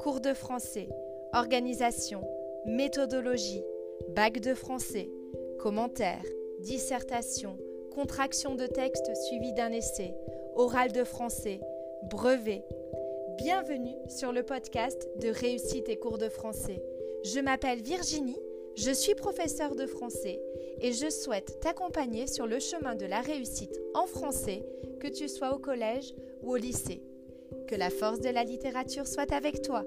cours de français, organisation, méthodologie, bac de français, commentaires, dissertation, contraction de texte suivi d'un essai, oral de français, brevet. Bienvenue sur le podcast de Réussite et cours de français. Je m'appelle Virginie, je suis professeure de français et je souhaite t'accompagner sur le chemin de la réussite en français, que tu sois au collège ou au lycée. Que la force de la littérature soit avec toi.